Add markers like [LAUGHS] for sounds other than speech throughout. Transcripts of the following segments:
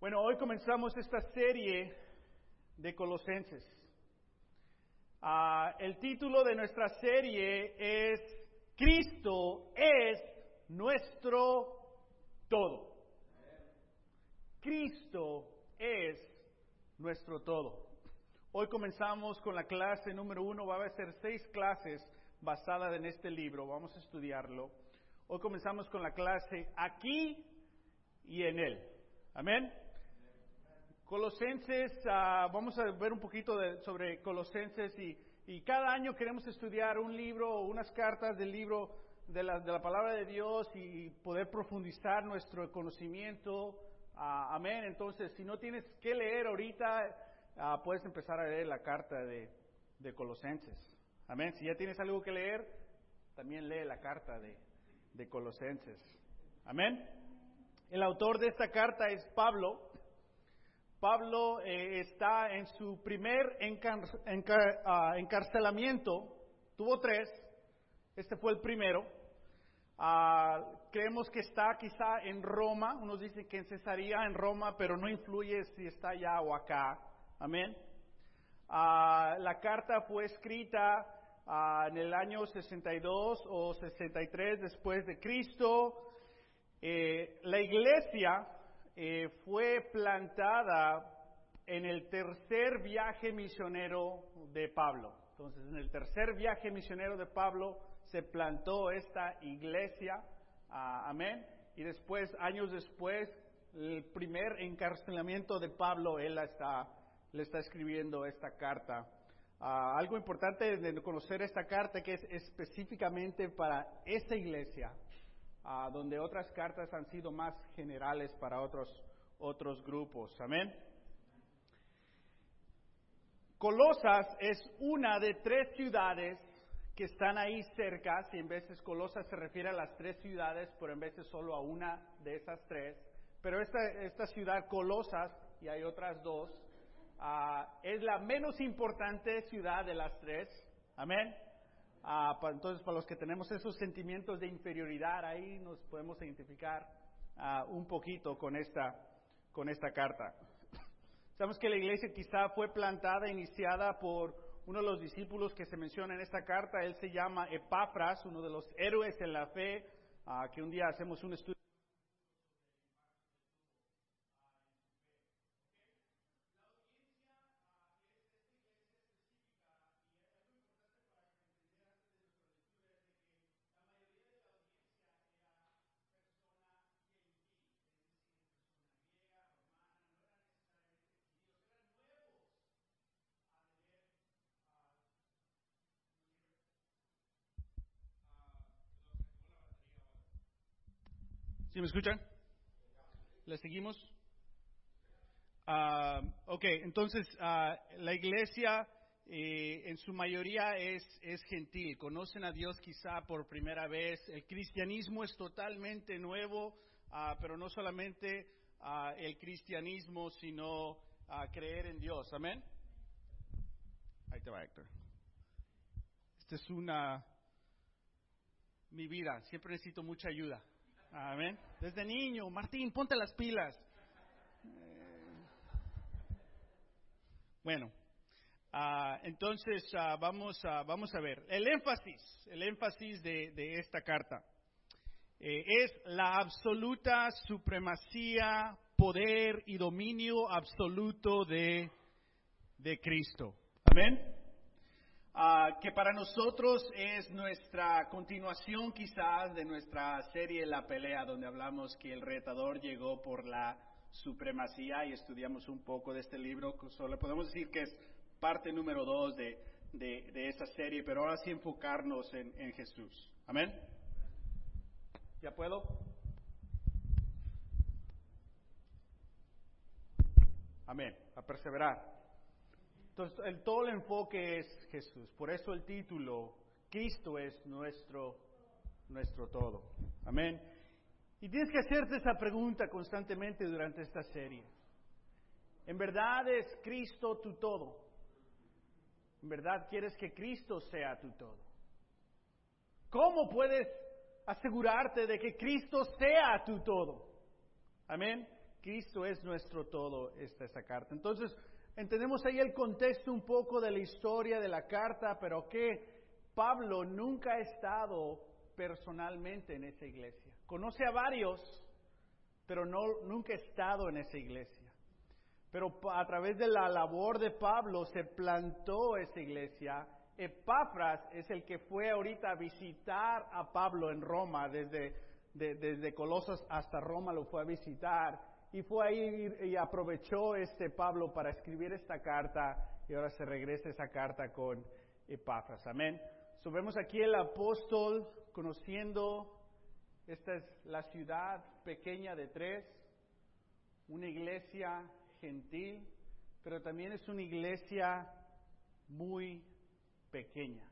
Bueno, hoy comenzamos esta serie de Colosenses. Ah, el título de nuestra serie es Cristo es nuestro todo. Cristo es nuestro todo. Hoy comenzamos con la clase número uno. Va a ser seis clases basadas en este libro. Vamos a estudiarlo. Hoy comenzamos con la clase aquí y en él. Amén. Colosenses, ah, vamos a ver un poquito sobre Colosenses y, cada año queremos estudiar un libro o unas cartas del libro de la, palabra de Dios y poder profundizar nuestro conocimiento. Ah, amén. Entonces, si no tienes que leer ahorita, ah, puedes empezar a leer la carta de, de, Colosenses. Amén. Si ya tienes algo que leer, también lee la carta de, de Colosenses. Amén. El autor de esta carta es Pablo. Pablo eh, está en su primer ah, encarcelamiento, tuvo tres, este fue el primero. Ah, creemos que está quizá en Roma, unos dicen que en Cesarea, en Roma, pero no influye si está allá o acá. Amén. Ah, la carta fue escrita en el año 62 o 63 después de Cristo. Eh, la iglesia eh, fue plantada en el tercer viaje misionero de Pablo. Entonces, en el tercer viaje misionero de Pablo se plantó esta iglesia, amén, y después, años después, el primer encarcelamiento de Pablo, él está, le está escribiendo esta carta. Ah, algo importante de conocer esta carta que es específicamente para esa iglesia, donde otras cartas han sido más generales para otros, otros grupos. Amén. Colosas es una de tres ciudades que están ahí cerca, si en veces Colosas se refiere a las tres ciudades, pero en veces solo a una de esas tres. Pero esta, esta ciudad, Colosas, y hay otras dos, ah, es la menos importante ciudad de las tres. Amén. Ah, entonces, para los que tenemos esos sentimientos de inferioridad, ahí nos podemos identificar ah, un poquito con esta, con esta carta. [COUGHS] Sabemos que la iglesia quizá fue plantada, iniciada por uno de los discípulos que se menciona en esta carta. Él se llama Epafras, uno de los héroes en la fe, ah, que un día hacemos un estudio. ¿Sí me escuchan? ¿Le seguimos? Uh, ok, entonces uh, la iglesia eh, en su mayoría es, es gentil, conocen a Dios quizá por primera vez, el cristianismo es totalmente nuevo, uh, pero no solamente el cristianismo, sino creer en Dios, amén. Ahí te va Héctor. Esta es una, mi vida, siempre necesito mucha ayuda. Amén. Desde niño, Martín, ponte las pilas. Eh, bueno, ah, entonces ah, vamos, a, vamos a ver. El énfasis, el énfasis de, esta carta eh, es la absoluta supremacía, poder y dominio absoluto de, de Cristo. Amén. Ah, que para nosotros es nuestra continuación quizás de nuestra serie La pelea, donde hablamos que el retador llegó por la supremacía y estudiamos un poco de este libro. Solo podemos decir que es parte número dos de, de, esa serie, pero ahora sí enfocarnos en, en Jesús. Amén. ¿Ya puedo? Amén. A perseverar. Entonces, el, todo el enfoque es Jesús. Por eso el título, Cristo es nuestro, nuestro todo. Amén. Y tienes que hacerte esa pregunta constantemente durante esta serie. ¿En verdad es Cristo tu todo? ¿En verdad quieres que Cristo sea tu todo? ¿Cómo puedes asegurarte de que Cristo sea tu todo? Amén. Cristo es nuestro todo, esta esa carta. Entonces, entendemos ahí el contexto un poco de la historia de la carta, pero que Pablo nunca ha estado personalmente en esa iglesia. Conoce a varios, pero no, nunca ha estado en esa iglesia. Pero a través de la labor de Pablo se plantó esa iglesia. Epafras es el que fue ahorita a visitar a Pablo en Roma, desde, desde Colosas hasta Roma lo fue a visitar. Y fue ahí y aprovechó este Pablo para escribir esta carta y ahora se regresa esa carta con Epafras. Amén. So, vemos aquí el apóstol conociendo, esta es la ciudad pequeña de tres, una iglesia gentil, pero también es una iglesia muy pequeña.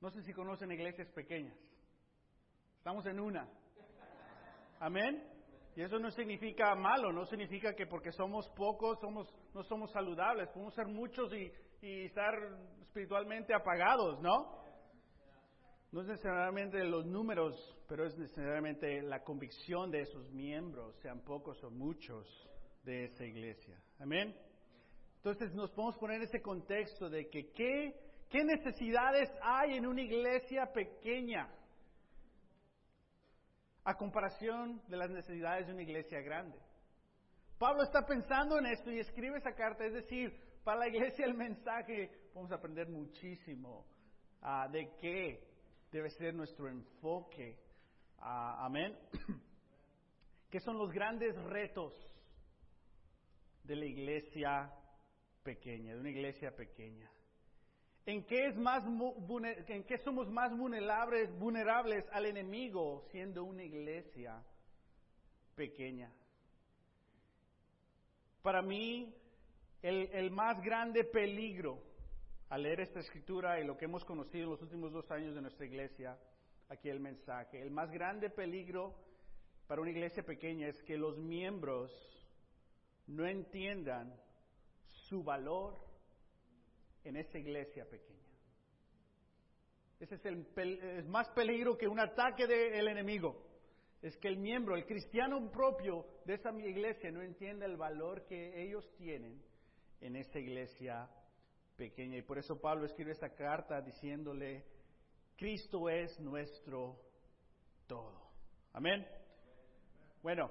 No sé si conocen iglesias pequeñas. Estamos en una. Amén. Y eso no significa malo, no significa que porque somos pocos somos, no somos saludables. Podemos ser muchos y, y estar espiritualmente apagados, ¿no? No es necesariamente los números, pero es necesariamente la convicción de esos miembros, sean pocos o muchos de esa iglesia. Amén. Entonces nos podemos poner en ese contexto de que qué, qué necesidades hay en una iglesia pequeña a comparación de las necesidades de una iglesia grande. Pablo está pensando en esto y escribe esa carta, es decir, para la iglesia el mensaje, vamos a aprender muchísimo uh, de qué debe ser nuestro enfoque. Uh, amén. [CLEARS THROAT] ¿Qué son los grandes retos de la iglesia pequeña, de una iglesia pequeña? ¿En qué, es más, ¿En qué somos más vulnerables, vulnerables al enemigo siendo una iglesia pequeña? Para mí, el, el, más grande peligro al leer esta escritura y lo que hemos conocido en los últimos dos años de nuestra iglesia, aquí el mensaje, el más grande peligro para una iglesia pequeña es que los miembros no entiendan su valor en esa iglesia pequeña. Ese es el más peligro que un ataque del enemigo. Es que el miembro, el cristiano propio de esa iglesia no entienda el valor que ellos tienen en esa iglesia pequeña. Y por eso Pablo escribe esta carta diciéndole, Cristo es nuestro todo. Amén. Bueno,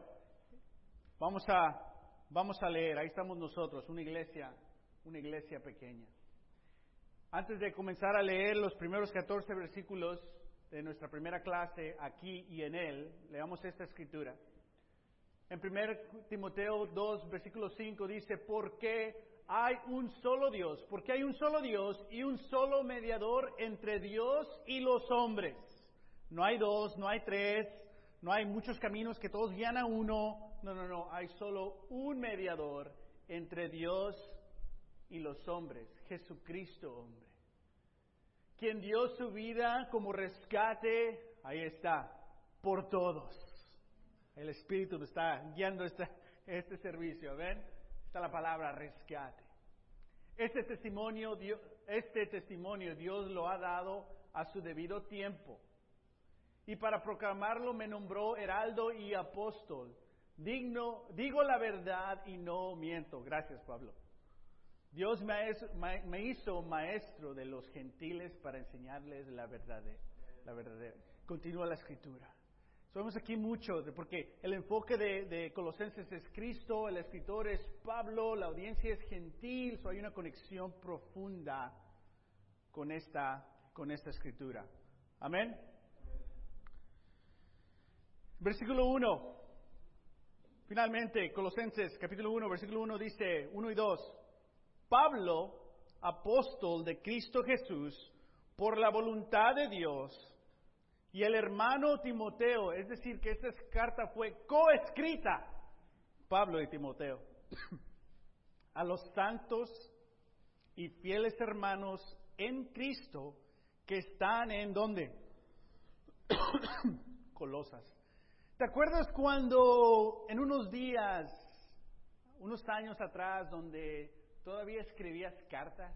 vamos a, vamos a leer, ahí estamos nosotros, una iglesia, una iglesia pequeña. Antes de comenzar a leer los primeros 14 versículos de nuestra primera clase aquí y en él, leamos esta escritura. En 1 Timoteo 2, versículo 5 dice, ¿por qué hay un solo Dios, porque hay un solo Dios y un solo mediador entre Dios y los hombres. No hay dos, no hay tres, no hay muchos caminos que todos guían a uno. No, no, no, hay solo un mediador entre Dios y los hombres, Jesucristo hombre. Quien dio su vida como rescate, ahí está, por todos. El Espíritu está guiando este, este servicio, ¿ven? está la palabra rescate. Este testimonio, Dios, este testimonio Dios lo ha dado a su debido tiempo. Y para proclamarlo me nombró heraldo y apóstol. Digno, digo la verdad y no miento. Gracias, Pablo. Dios me, hizo maestro de los gentiles para enseñarles la verdad. Verdadera. Continúa la escritura. Somos aquí mucho, porque el enfoque de, Colosenses es Cristo, el escritor es Pablo, la audiencia es gentil, so hay una conexión profunda con esta, con esta escritura. Amén. Versículo 1. Finalmente, Colosenses capítulo 1, versículo 1 dice 1 y 2. Pablo, apóstol de Cristo Jesús, por la voluntad de Dios, y el hermano Timoteo, es decir, que esta carta fue coescrita, Pablo y Timoteo, [COUGHS] a los santos y fieles hermanos en Cristo que están en donde? [COUGHS] Colosas. ¿Te acuerdas cuando en unos días, unos años atrás, donde todavía escribías cartas?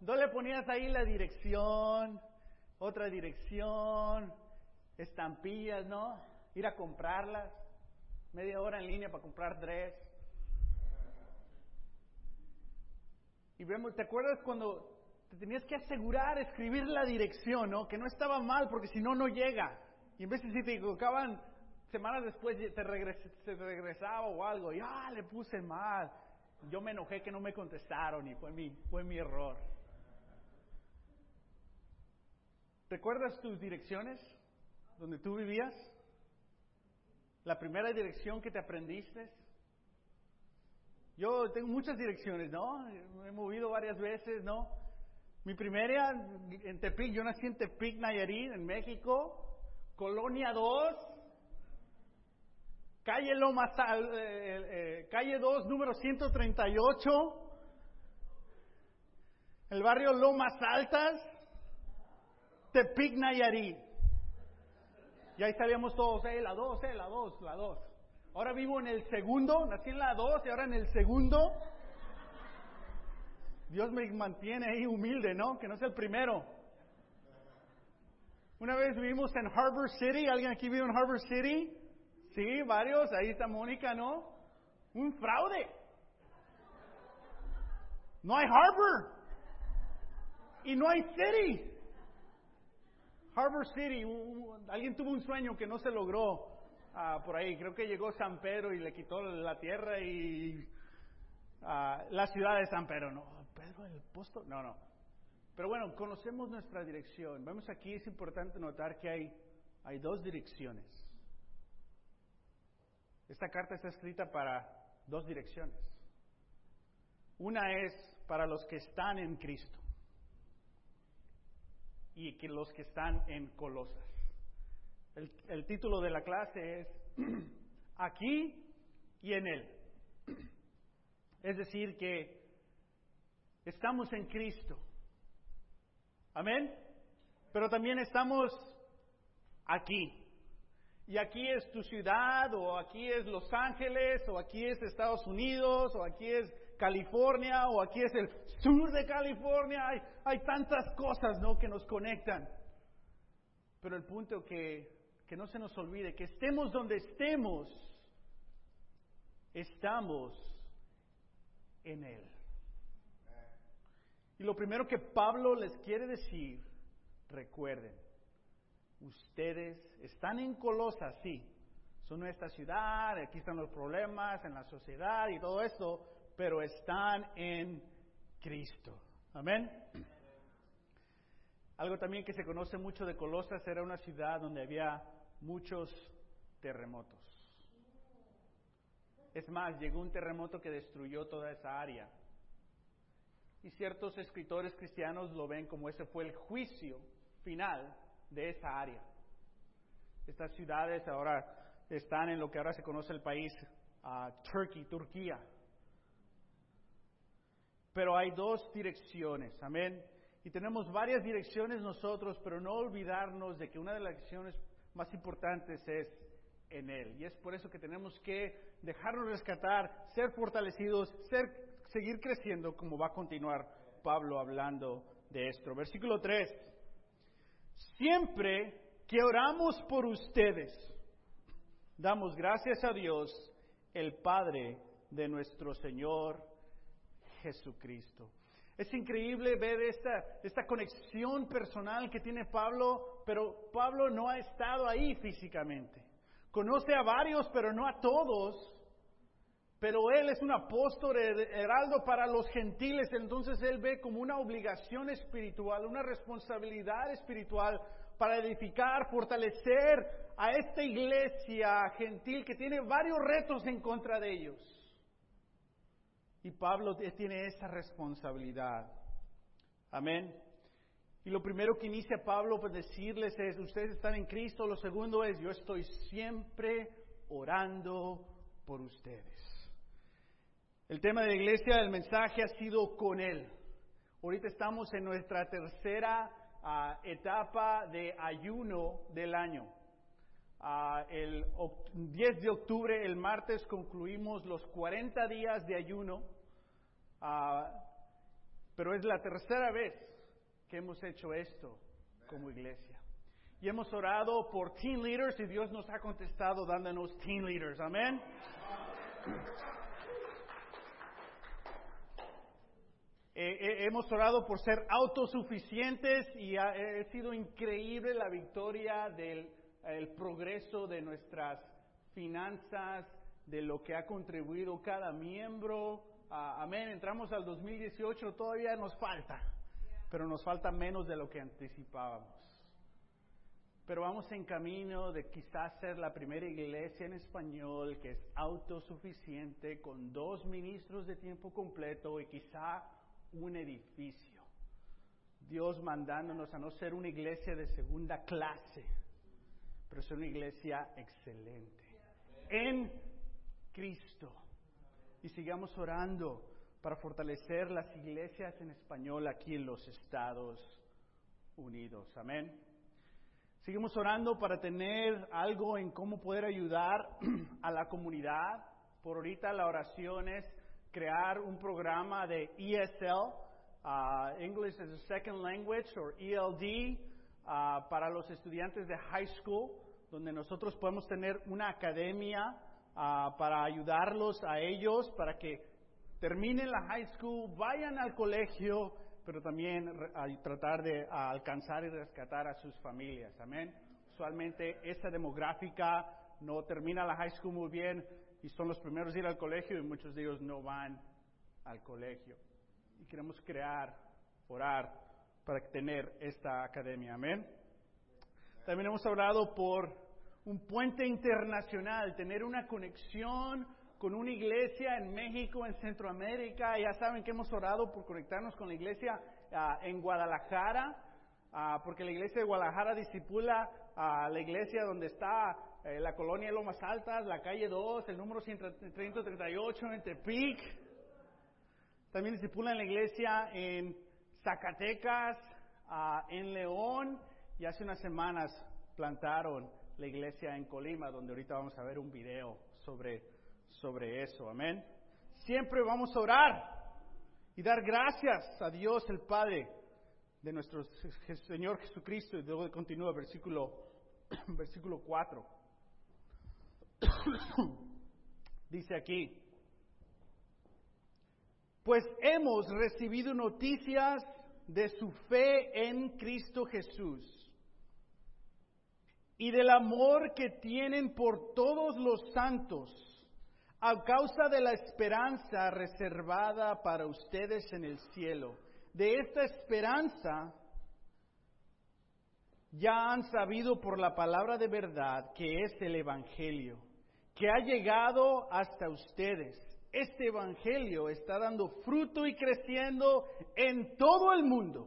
¿No le ponías ahí la dirección? otra dirección, estampillas, ¿no? Ir a comprarlas. media hora en línea para comprar dress. Y vemos, ¿te acuerdas cuando te tenías que asegurar, escribir la dirección, ¿no? Que no estaba mal, porque si no, no llega. Y en vez de si te equivocaban, semanas después te, regresaba o algo, y ah, le puse mal. Yo me enojé que no me contestaron y fue mi, fue mi error. ¿Recuerdas tus direcciones donde tú vivías? La primera dirección que te aprendiste. Yo tengo muchas direcciones, ¿no? Me he movido varias veces, ¿no? Mi primera en Tepic, yo nací en Tepic, Nayarit, en México, Colonia 2, calle Loma, eh, eh, calle 2, número 138, el barrio Lomas Altas, Tepic, Nayarit. Y ahí sabíamos todos, eh, la 2, eh, la 2, la 2. Ahora vivo en el segundo, nací en la 2 y ahora en el segundo. Dios me mantiene ahí humilde, ¿no? Que no es el primero. Una vez vivimos en Harbor City, ¿alguien aquí vive en Harbor City? Sí, varios, ahí está Mónica, ¿no? Un fraude. No hay Harbor. Y no hay City. Harbor City, alguien tuvo un sueño que no se logró ah, por ahí. Creo que llegó San Pedro y le quitó la tierra y ah, la ciudad de San Pedro. No, Pedro el posto. No, no. Pero bueno, conocemos nuestra dirección. Vemos aquí, es importante notar que hay, hay dos direcciones. Esta carta está escrita para dos direcciones. Una es para los que están en Cristo y los que están en Colosas. El, el título de la clase es [CLEARS THROAT] Aquí y en Él. [CLEARS THROAT] Es decir, que estamos en Cristo. Amén. Pero también estamos aquí. Y aquí es tu ciudad, o aquí es Los Ángeles, o aquí es Estados Unidos, o aquí es California, o aquí es el sur de California. Hay, tantas cosas ¿no? que nos conectan. Pero el punto que, que no se nos olvide, que estemos donde estemos, estamos en Él. Y lo primero que Pablo les quiere decir, recuerden, ustedes están en Colosas, sí, son nuestra ciudad, aquí están los problemas en la sociedad y todo esto, pero están en Cristo. Amén. [CLEARS THROAT] Algo también que se conoce mucho de Colosas era una ciudad donde había muchos terremotos. Es más, llegó un terremoto que destruyó toda esa área. Y ciertos escritores cristianos lo ven como ese fue el juicio final de esa área. Estas ciudades ahora están en lo que ahora se conoce el país uh, Turkey, Turquía. Pero hay dos direcciones, amén. Y tenemos varias direcciones nosotros, pero no olvidarnos de que una de las direcciones más importantes es en Él. Y es por eso que tenemos que dejarnos rescatar, ser fortalecidos, ser seguir creciendo como va a continuar Pablo hablando de esto. Versículo 3. Siempre que oramos por ustedes, damos gracias a Dios, el Padre de nuestro Señor Jesucristo. Es increíble ver esta, esta conexión personal que tiene Pablo, pero Pablo no ha estado ahí físicamente. Conoce a varios, pero no a todos. Pero él es un apóstol heraldo para los gentiles, entonces él ve como una obligación espiritual, una responsabilidad espiritual para edificar, fortalecer a esta iglesia gentil que tiene varios retos en contra de ellos. Y Pablo tiene esa responsabilidad. Amén. Y lo primero que inicia Pablo por decirles es, ustedes están en Cristo. Lo segundo es, yo estoy siempre orando por ustedes. El tema de la iglesia, el mensaje ha sido con Él. Ahorita estamos en nuestra tercera ah, etapa de ayuno del año. Ah, el 10 de octubre, el martes, concluimos los 40 días de ayuno, ah, pero es la tercera vez que hemos hecho esto como iglesia. Y hemos orado por teen leaders y Dios nos ha contestado dándonos teen leaders. Amén. Eh, eh, hemos orado por ser autosuficientes y ha, ha sido increíble la victoria del el progreso de nuestras finanzas, de lo que ha contribuido cada miembro. Ah, amén. Entramos al 2018, todavía nos falta, pero nos falta menos de lo que anticipábamos. Pero vamos en camino de quizás ser la primera iglesia en español que es autosuficiente con dos ministros de tiempo completo y quizá un edificio. Dios mandándonos a no ser una iglesia de segunda clase, pero ser una iglesia excelente. En Cristo. Y sigamos orando para fortalecer las iglesias en español aquí en los Estados Unidos. Amén. Seguimos orando para tener algo en cómo poder ayudar [CLEARS THROAT] a la comunidad. Por ahorita la oración es crear un programa de ESL, uh, English as a Second Language, o ELD, uh, para los estudiantes de high school, donde nosotros podemos tener una academia uh, para ayudarlos a ellos, para que terminen la high school, vayan al colegio, pero también a tratar de alcanzar y rescatar a sus familias. Amén. Usualmente esa demográfica no termina la high school muy bien y son los primeros a ir al colegio y muchos de ellos no van al colegio. Y queremos crear, orar para tener esta academia. Amén. También hemos hablado por un puente internacional, tener una conexión con una iglesia en México, en Centroamérica. Ya saben que hemos orado por conectarnos con la iglesia uh, en Guadalajara, uh, porque la iglesia de Guadalajara disipula a la iglesia donde está eh, la colonia de Lomas Altas, la calle 2, el número 138 en Tepic. También discipulan la iglesia en Zacatecas, uh, en León, y hace unas semanas plantaron la iglesia en Colima, donde ahorita vamos a ver un video sobre, sobre eso. Amén. Siempre vamos a orar y dar gracias a Dios el Padre de nuestro Señor Jesucristo. Y luego continúa versículo, [CLEARS THROAT] versículo 4. [CLEARS THROAT] Dice aquí, pues hemos recibido noticias de su fe en Cristo Jesús y del amor que tienen por todos los santos a causa de la esperanza reservada para ustedes en el cielo. De esta esperanza ya han sabido por la palabra de verdad que es el Evangelio, que ha llegado hasta ustedes. Este Evangelio está dando fruto y creciendo en todo el mundo,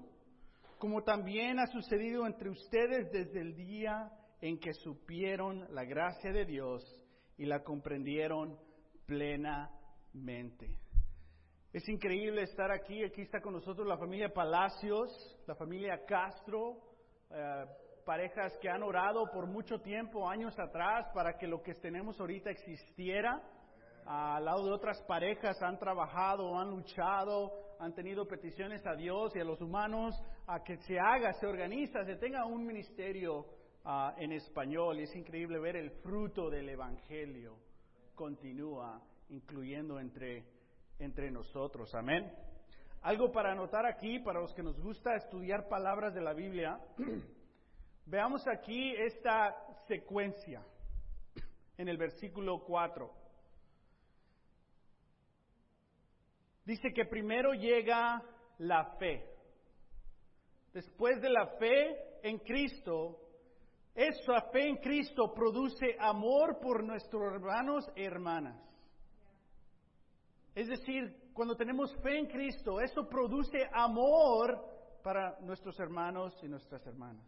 como también ha sucedido entre ustedes desde el día en que supieron la gracia de Dios y la comprendieron plenamente. Es increíble estar aquí. Aquí está con nosotros la familia Palacios, la familia Castro, eh, parejas que han orado por mucho tiempo, años atrás, para que lo que tenemos ahorita existiera. al lado de otras parejas han trabajado, han luchado, han tenido peticiones a Dios y a los humanos a que se haga, se organiza, se tenga un ministerio uh, en español. Y es increíble ver el fruto del Evangelio continúa incluyendo entre, entre nosotros. Amén. Algo para anotar aquí, para los que nos gusta estudiar palabras de la Biblia, [CLEARS THROAT] veamos aquí esta secuencia en el versículo 4. Dice que primero llega la fe. Después de la fe en Cristo, esa fe en Cristo produce amor por nuestros hermanos y hermanas. Es decir, cuando tenemos fe en Cristo, eso produce amor para nuestros hermanos y nuestras hermanas.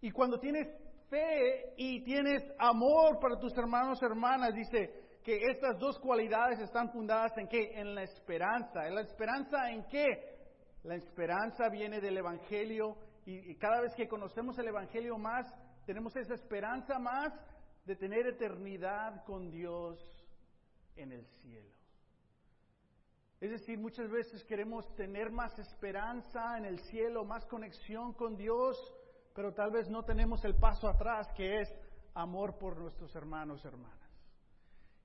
Y cuando tienes fe y tienes amor para tus hermanos y hermanas, dice que estas dos cualidades están fundadas en qué? En la esperanza. ¿En la esperanza en qué? La esperanza viene del Evangelio y, cada vez que conocemos el Evangelio más, tenemos esa esperanza más de tener eternidad con Dios en el cielo. Es decir, muchas veces queremos tener más esperanza en el cielo, más conexión con Dios, pero tal vez no tenemos el paso atrás que es amor por nuestros hermanos, hermanas.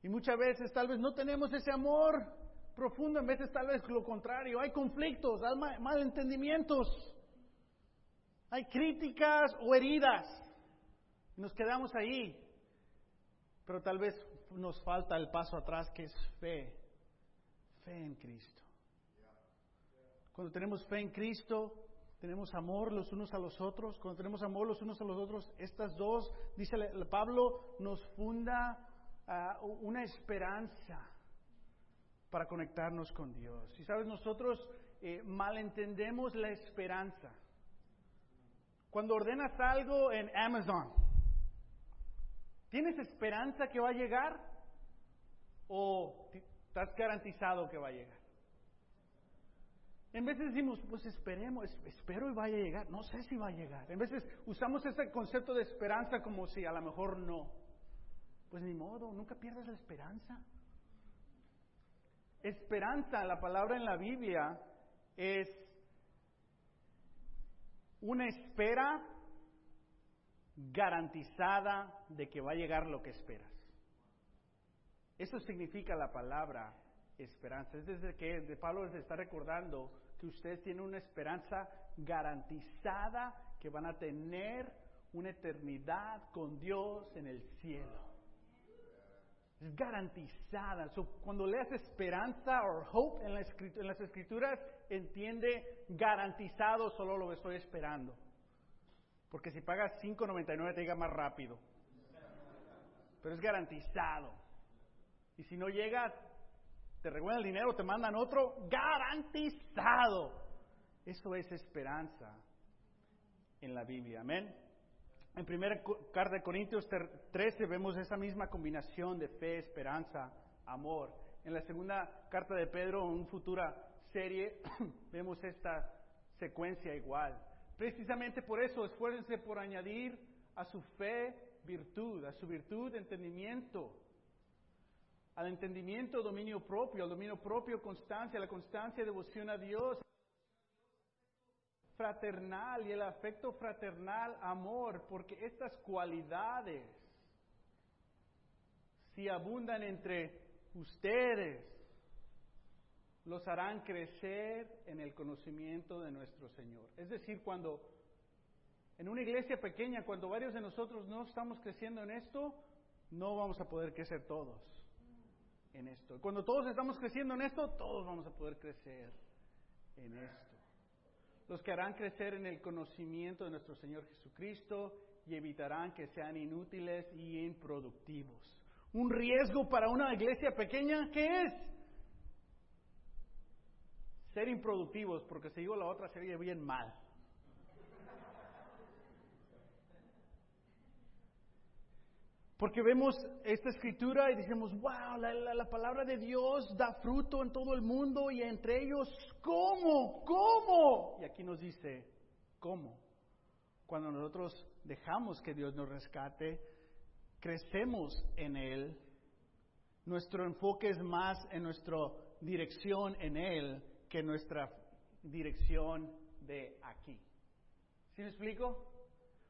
Y muchas veces tal vez no tenemos ese amor profundo, en veces tal vez lo contrario. Hay conflictos, hay malentendimientos, hay críticas o heridas. Nos quedamos ahí, pero tal vez nos falta el paso atrás que es fe, fe en Cristo. Cuando tenemos fe en Cristo, tenemos amor los unos a los otros. Cuando tenemos amor los unos a los otros, estas dos, dice Pablo, nos funda ah, una esperanza para conectarnos con Dios. Y sabes, nosotros eh, malentendemos la esperanza. Cuando ordenas algo en Amazon, ¿tienes esperanza que va a llegar? ¿O estás garantizado que va a llegar? En veces decimos, pues esperemos, espero y vaya a llegar. No sé si va a llegar. En veces usamos ese concepto de esperanza como si a lo mejor no. Pues ni modo, nunca pierdas la esperanza. Esperanza, la palabra en la Biblia, es una espera garantizada de que va a llegar lo que esperas. Eso significa la palabra esperanza. Es desde que Pablo les está recordando que ustedes tienen una esperanza garantizada que van a tener una eternidad con Dios en el cielo. Es garantizada. cuando leas esperanza o hope en, en las escrituras, entiende garantizado, solo lo estoy esperando. Porque si pagas 5.99 te llega más rápido. Pero es garantizado. Y si no llega, te recuerdan el dinero, te mandan otro, garantizado. Eso es esperanza en la Biblia. Amén. En primera carta de Corintios 13 vemos esa misma combinación de fe, esperanza, amor. En la segunda carta de Pedro, en una futura serie, [CLEARS THROAT] vemos esta secuencia igual. Precisamente por eso, esfuércense por añadir a su fe virtud, a su virtud entendimiento, al entendimiento, dominio propio, al dominio propio, constancia, la constancia, devoción a Dios, fraternal y el afecto fraternal, amor, porque estas cualidades, si abundan entre ustedes, los harán crecer en el conocimiento de nuestro Señor. Es decir, cuando en una iglesia pequeña, cuando varios de nosotros no estamos creciendo en esto, no vamos a poder crecer todos Cuando todos estamos creciendo en esto, todos vamos a poder crecer en esto. Los que harán crecer en el conocimiento de nuestro Señor Jesucristo y evitarán que sean inútiles y improductivos. Un riesgo para una iglesia pequeña, ¿qué es? Ser improductivos, porque si digo la otra sería bien mal. Porque vemos esta escritura y decimos, wow, la, palabra de Dios da fruto en todo el mundo y entre ellos, ¿cómo? ¿Cómo? Y aquí nos dice, ¿cómo? Cuando nosotros dejamos que Dios nos rescate, crecemos en Él, nuestro enfoque es más en nuestra dirección en Él que nuestra dirección de aquí. ¿Sí me explico?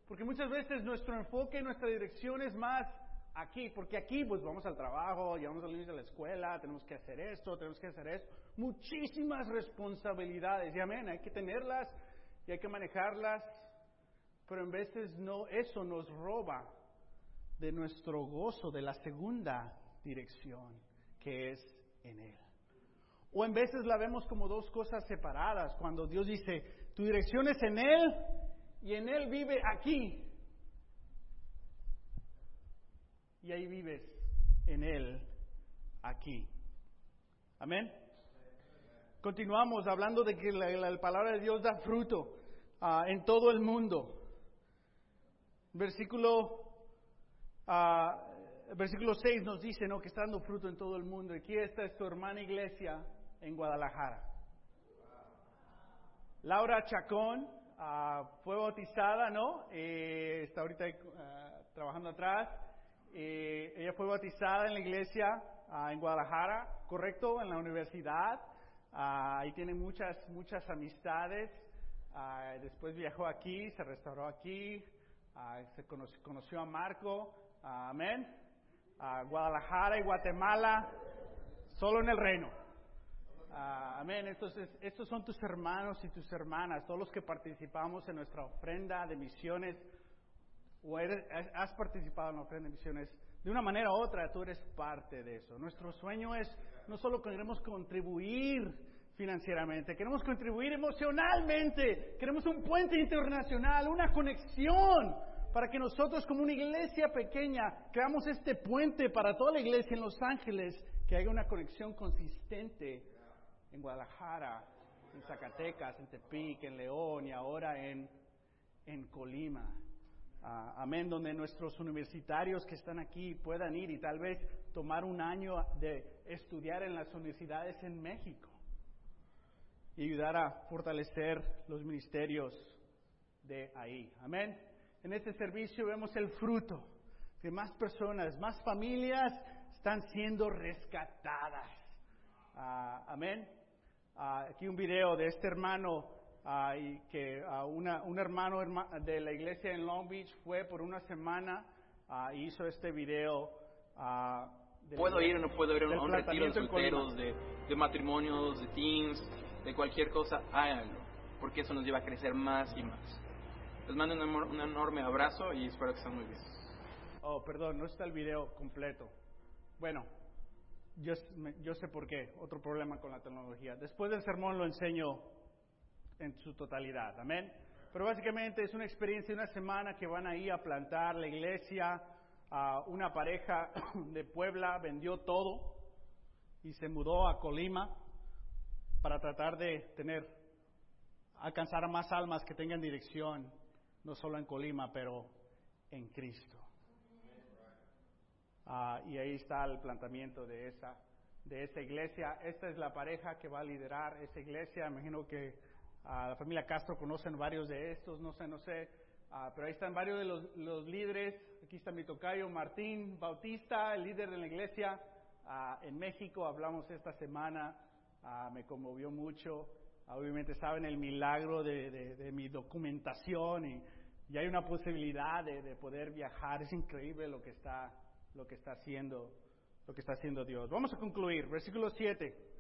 Porque muchas veces nuestro enfoque, nuestra dirección es más aquí, porque aquí pues vamos al trabajo, llevamos a los niños a la escuela, tenemos que hacer esto, tenemos que hacer esto, muchísimas responsabilidades, y amén, hay que tenerlas y hay que manejarlas, pero en veces no, eso nos roba de nuestro gozo, de la segunda dirección, que es en Él. O en veces la vemos como dos cosas separadas, cuando Dios dice, tu dirección es en Él y en Él vive aquí y ahí vives en Él aquí. Amén. Continuamos hablando de que la, palabra de Dios da fruto ah, en todo el mundo. Versículo, uh, versículo 6 nos dice ¿no? que está dando fruto en todo el mundo. Aquí está tu hermana iglesia en Guadalajara. Laura Chacón ah, fue bautizada, ¿no? Eh, está ahorita trabajando atrás. Eh, ella fue bautizada en la iglesia ah, en Guadalajara, correcto, en la universidad. Ah, ahí tiene muchas, muchas amistades. ah, después viajó aquí, se restauró aquí, ah, se conoció, conoció a Marco, amén, Guadalajara y Guatemala, solo en el reino. Amén. Entonces, estos son tus hermanos y tus hermanas, todos los que participamos en nuestra ofrenda de misiones, o eres- has participado en la ofrenda de misiones, de una manera u otra tú eres parte de eso. Nuestro sueño es no solo queremos contribuir financieramente, queremos contribuir emocionalmente, queremos un puente internacional, una conexión para que nosotros como una iglesia pequeña creamos este puente para toda la iglesia en Los Ángeles, que haya una conexión consistente en Guadalajara, en Zacatecas, en Tepic, en León y ahora en, en Colima. Ah, amén, donde nuestros universitarios que están aquí puedan ir y tal vez tomar un año de estudiar en las universidades en México y ayudar a fortalecer los ministerios de ahí. Amén. En este servicio vemos el fruto que más personas, más familias están siendo rescatadas. Ah, amén. Ah, aquí un video de este hermano ah, y que ah, una- un hermano herma- de la iglesia en Long Beach fue por una semana y hizo este video. de- Puedo ir o no puedo ir a un, retiro de solteros, de, de matrimonios, de teens, de cualquier cosa, háganlo, porque eso nos lleva a crecer más y más. Les mando un, amor- un enorme abrazo y espero que estén muy bien. Oh, perdón, no está el video completo. Bueno, yo, yo sé por qué. Otro problema con la tecnología. Después del sermón lo enseño en su totalidad. Amén. Pero básicamente es una experiencia de una semana que van ahí a plantar la iglesia. a una pareja [COUGHS] de Puebla vendió todo y se mudó a Colima para tratar de tener, alcanzar más almas que tengan dirección, no solo en Colima, pero en Cristo. Ah, y ahí está el planteamiento de esa, de esa iglesia. Esta es la pareja que va a liderar esa iglesia. Imagino que ah, la familia Castro conocen varios de estos, no sé, no sé. Ah, pero ahí están varios de los, los líderes. Aquí está mi tocayo Martín Bautista, el líder de la iglesia ah, en México. Hablamos esta semana, ah, me conmovió mucho. Obviamente saben el milagro de, de- de mi documentación y, y hay una posibilidad de, de poder viajar. Es increíble lo que está, lo que está haciendo, lo que está haciendo Dios. Vamos a concluir, versículo 7.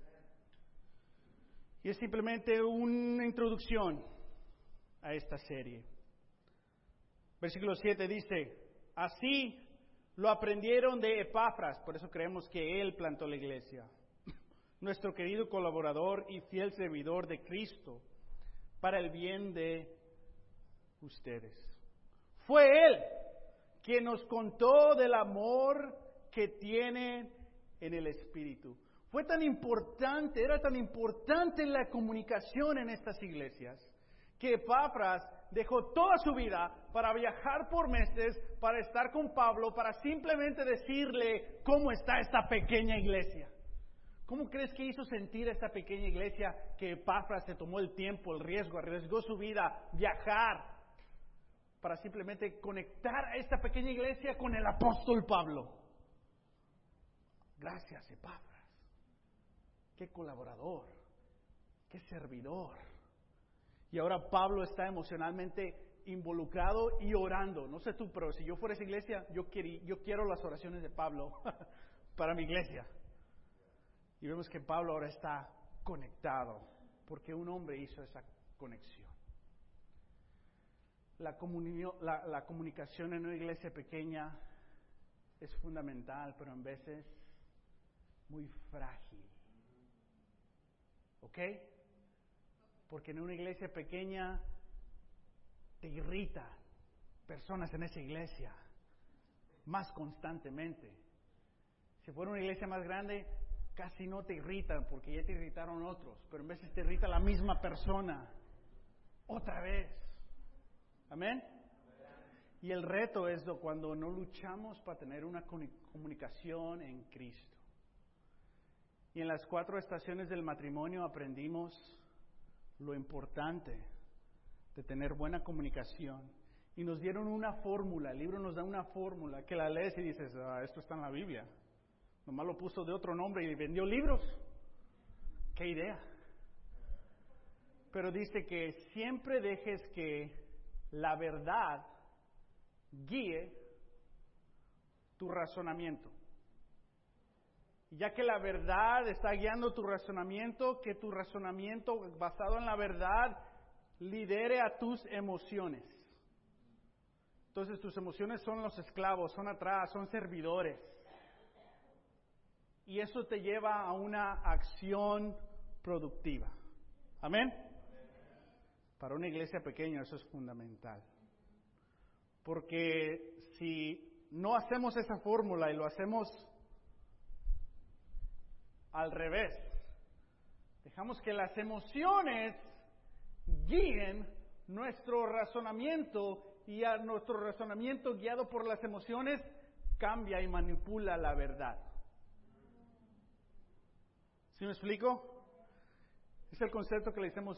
Y es simplemente una introducción a esta serie. Versículo 7 dice, así lo aprendieron de Epafras, por eso creemos que él plantó la iglesia, [LAUGHS] nuestro querido colaborador y fiel servidor de Cristo, para el bien de ustedes. Fue él quien nos contó del amor que tiene en el Espíritu. Fue tan importante, era tan importante la comunicación en estas iglesias, que Epafras dejó toda su vida para viajar por meses, para estar con Pablo, para simplemente decirle cómo está esta pequeña iglesia. ¿Cómo crees que hizo sentir a esta pequeña iglesia que Epafras se tomó el tiempo, el riesgo, arriesgó su vida, viajar, para simplemente conectar a esta pequeña iglesia con el apóstol Pablo? Gracias, Epafras. Qué colaborador, qué servidor. Y ahora Pablo está emocionalmente involucrado y orando. No sé tú, pero si yo fuera esa iglesia, yo, quiero las oraciones de Pablo [LAUGHS] para mi iglesia. Y vemos que Pablo ahora está conectado, porque un hombre hizo esa conexión. La- la comunicación en una iglesia pequeña es fundamental, pero en veces muy frágil. ¿Ok? Porque en una iglesia pequeña te irrita personas en esa iglesia más constantemente. Si fuera una iglesia más grande, casi no te irritan porque ya te irritaron otros, pero en veces te irrita la misma persona otra vez. Amén. Y el reto es cuando no luchamos para tener una comunicación en Cristo. Y en las cuatro estaciones del matrimonio aprendimos lo importante de tener buena comunicación. Y nos dieron una fórmula, el libro nos da una fórmula que la lees y dices, "Ah, esto está en la Biblia. Nomás lo puso de otro nombre y vendió libros. ¿Qué idea? pero dice que siempre dejes que la verdad guíe tu razonamiento. Ya que la verdad está guiando tu razonamiento, que tu razonamiento basado en la verdad lidere a tus emociones. Entonces tus emociones son los esclavos, son atrás, son servidores. Y eso te lleva a una acción productiva. Amén. Para una iglesia pequeña eso es fundamental. Porque si no hacemos esa fórmula y lo hacemos al revés, dejamos que las emociones guíen nuestro razonamiento y a nuestro razonamiento guiado por las emociones cambia y manipula la verdad. ¿Sí me explico? Es el concepto que le decimos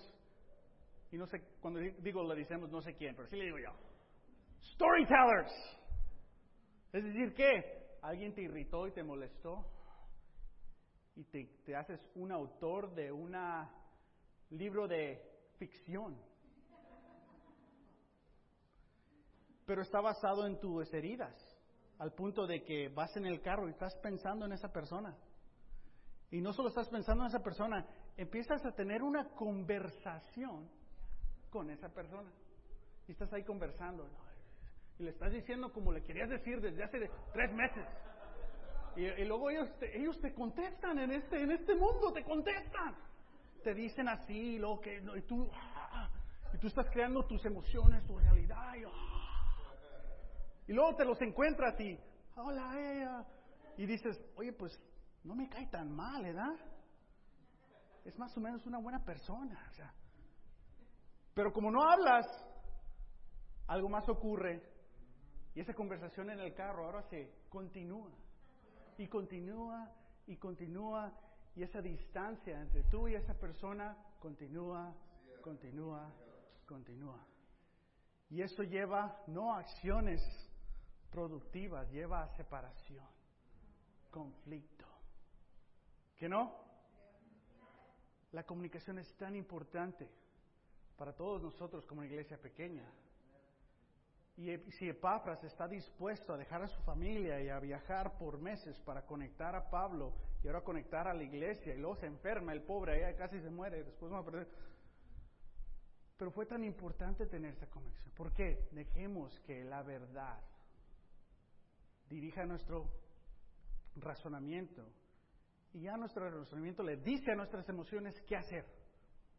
y no sé, cuando digo le decimos no sé quién, pero sí le digo yo. Storytellers. Es decir, que alguien te irritó y te molestó y te, te haces un autor de un libro de ficción. Pero está basado en tus heridas, al punto de que vas en el carro y estás pensando en esa persona. Y no solo estás pensando en esa persona, empiezas a tener una conversación con esa persona. Y estás ahí conversando. Y le estás diciendo como le querías decir desde hace tres meses. Y, luego ellos te, ellos te contestan en este, en este mundo, te contestan. Te dicen así, lo que, y, tú, ah, y tú estás creando tus emociones, tu realidad. Y, ah. y luego te los encuentras y, hola, ella. Y dices, oye, pues no me cae tan mal, ¿verdad? Es más o menos una buena persona. O sea, pero como no hablas, algo más ocurre y esa conversación en el carro ahora se continúa y continúa y continúa y esa distancia entre tú y esa persona continúa, continúa, continúa. Y eso lleva no a acciones productivas, lleva a separación, conflicto. ¿Que no? La comunicación es tan importante para todos nosotros como iglesia pequeña. Y si Epafras está dispuesto a dejar a su familia y a viajar por meses para conectar a Pablo y ahora conectar a la iglesia y luego se enferma el pobre, ahí casi se muere, después va a perder. Pero fue tan importante tener esa conexión. ¿Por qué? Dejemos que la verdad dirija nuestro razonamiento y ya nuestro razonamiento le dice a nuestras emociones qué hacer.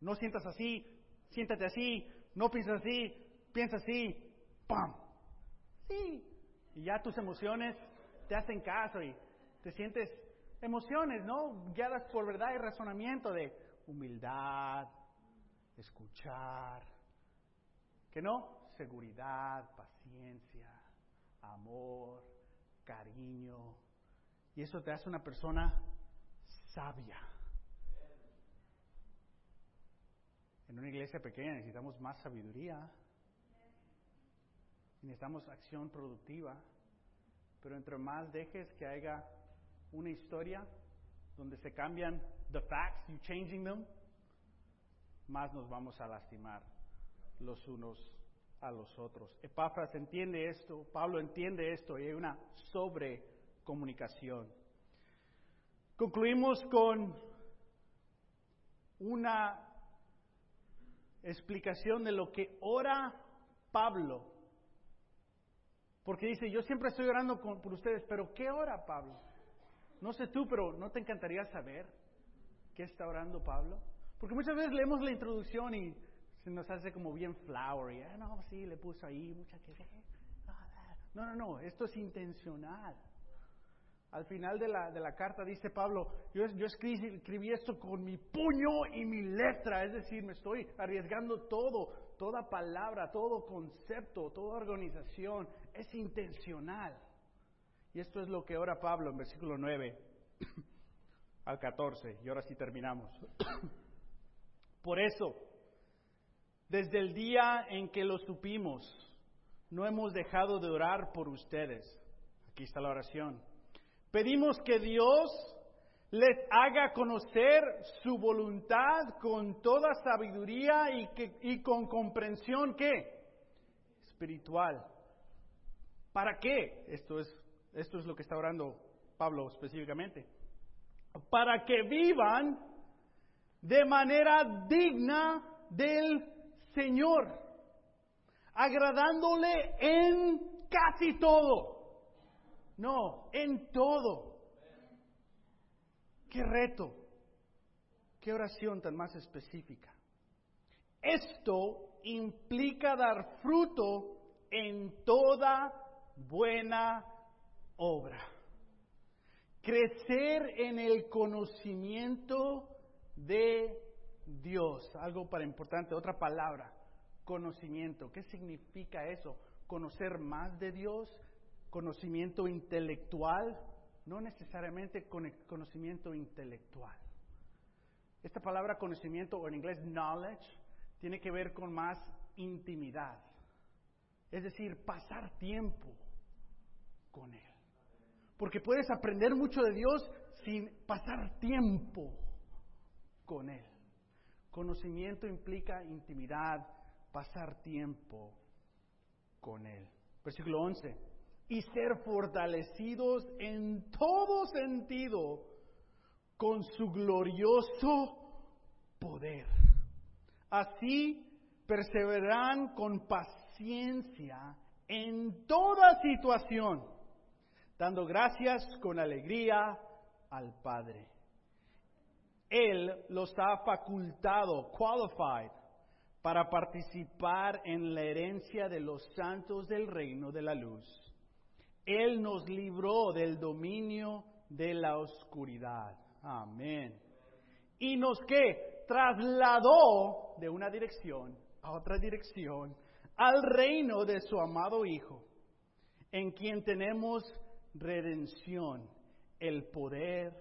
No sientas así, siéntate así, no piensas así, piensa así, ¡pam! Sí. Y ya tus emociones te hacen caso y te sientes emociones, ¿no? Guiadas por verdad y razonamiento de humildad, escuchar, ¿que no? Seguridad, paciencia, amor, cariño. Y eso te hace una persona sabia. En una iglesia pequeña necesitamos más sabiduría, necesitamos acción productiva, pero entre más dejes que haya una historia donde se cambian the facts, you changing them, más nos vamos a lastimar los unos a los otros. Epafras entiende esto, Pablo entiende esto y hay una sobrecomunicación. Concluimos con una explicación de lo que ora Pablo. Porque dice, yo siempre estoy orando por ustedes, pero ¿qué ora Pablo? No sé tú, pero ¿no te encantaría saber qué está orando Pablo? Porque muchas veces leemos la introducción y se nos hace como bien flowery. Ah, no, sí, le puso ahí mucha que... No, no, no, esto es intencional. Al final de la, de la carta dice Pablo, yo, yo escribí, escribí, esto con mi puño y mi letra, es decir, me estoy arriesgando todo, toda palabra, todo concepto, toda organización, es intencional. Y esto es lo que ora Pablo en versículo 9 [CLEARS THROAT] al 14, y ahora sí terminamos. [CLEARS THROAT] Por eso, desde el día en que lo supimos, no hemos dejado de orar por ustedes. Aquí está la oración Pedimos que Dios les haga conocer su voluntad con toda sabiduría y, que, y con comprensión espiritual. ¿Para qué? Esto es, esto es lo que está orando Pablo específicamente. Para que vivan de manera digna del Señor, agradándole en casi todo. No, en todo. Qué reto, qué oración tan más específica. Esto implica dar fruto en toda buena obra. Crecer en el conocimiento de Dios. Algo para importante, otra palabra, conocimiento. ¿Qué significa eso? Conocer más de Dios, conocimiento intelectual, no necesariamente conocimiento intelectual. Esta palabra conocimiento, o en inglés knowledge, tiene que ver con más intimidad. Es decir, pasar tiempo con Él. Porque puedes aprender mucho de Dios sin pasar tiempo con Él. Conocimiento implica intimidad, pasar tiempo con Él. Versículo 11 y ser fortalecidos en todo sentido con su glorioso poder. Así perseverarán con paciencia en toda situación, dando gracias con alegría al Padre. Él los ha facultado, qualified, para participar en la herencia de los santos del reino de la luz él nos libró del dominio de la oscuridad. Amén. Y nos trasladó de una dirección a otra dirección al reino de su amado Hijo, en quien tenemos redención, el poder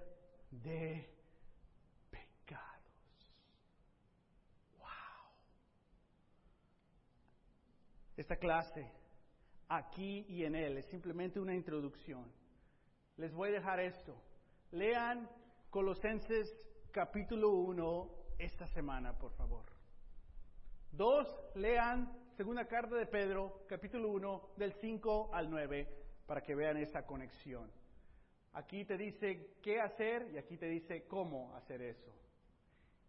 de pecados. Wow. Esta clase aquí y en Él. Es simplemente una introducción. Les voy a dejar esto. Lean Colosenses capítulo 1 esta semana, por favor. Dos, lean segunda carta de Pedro, capítulo 1, del 5 al 9, para que vean esa conexión. Aquí te dice qué hacer y aquí te dice cómo hacer eso.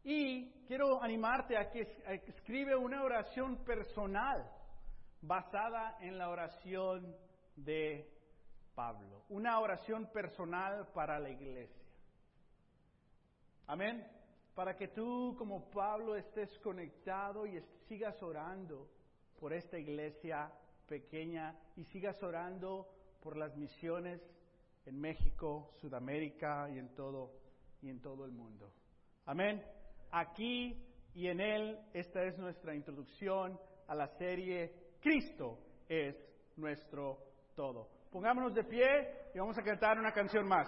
Y quiero animarte a que escribe una oración personal basada en la oración de Pablo, una oración personal para la iglesia. Amén. Para que tú como Pablo estés conectado y sigas orando por esta iglesia pequeña y sigas orando por las misiones en México, Sudamérica y en todo y en todo el mundo. Amén. Aquí y en él esta es nuestra introducción a la serie Cristo es nuestro todo. Pongámonos de pie y vamos a cantar una canción más.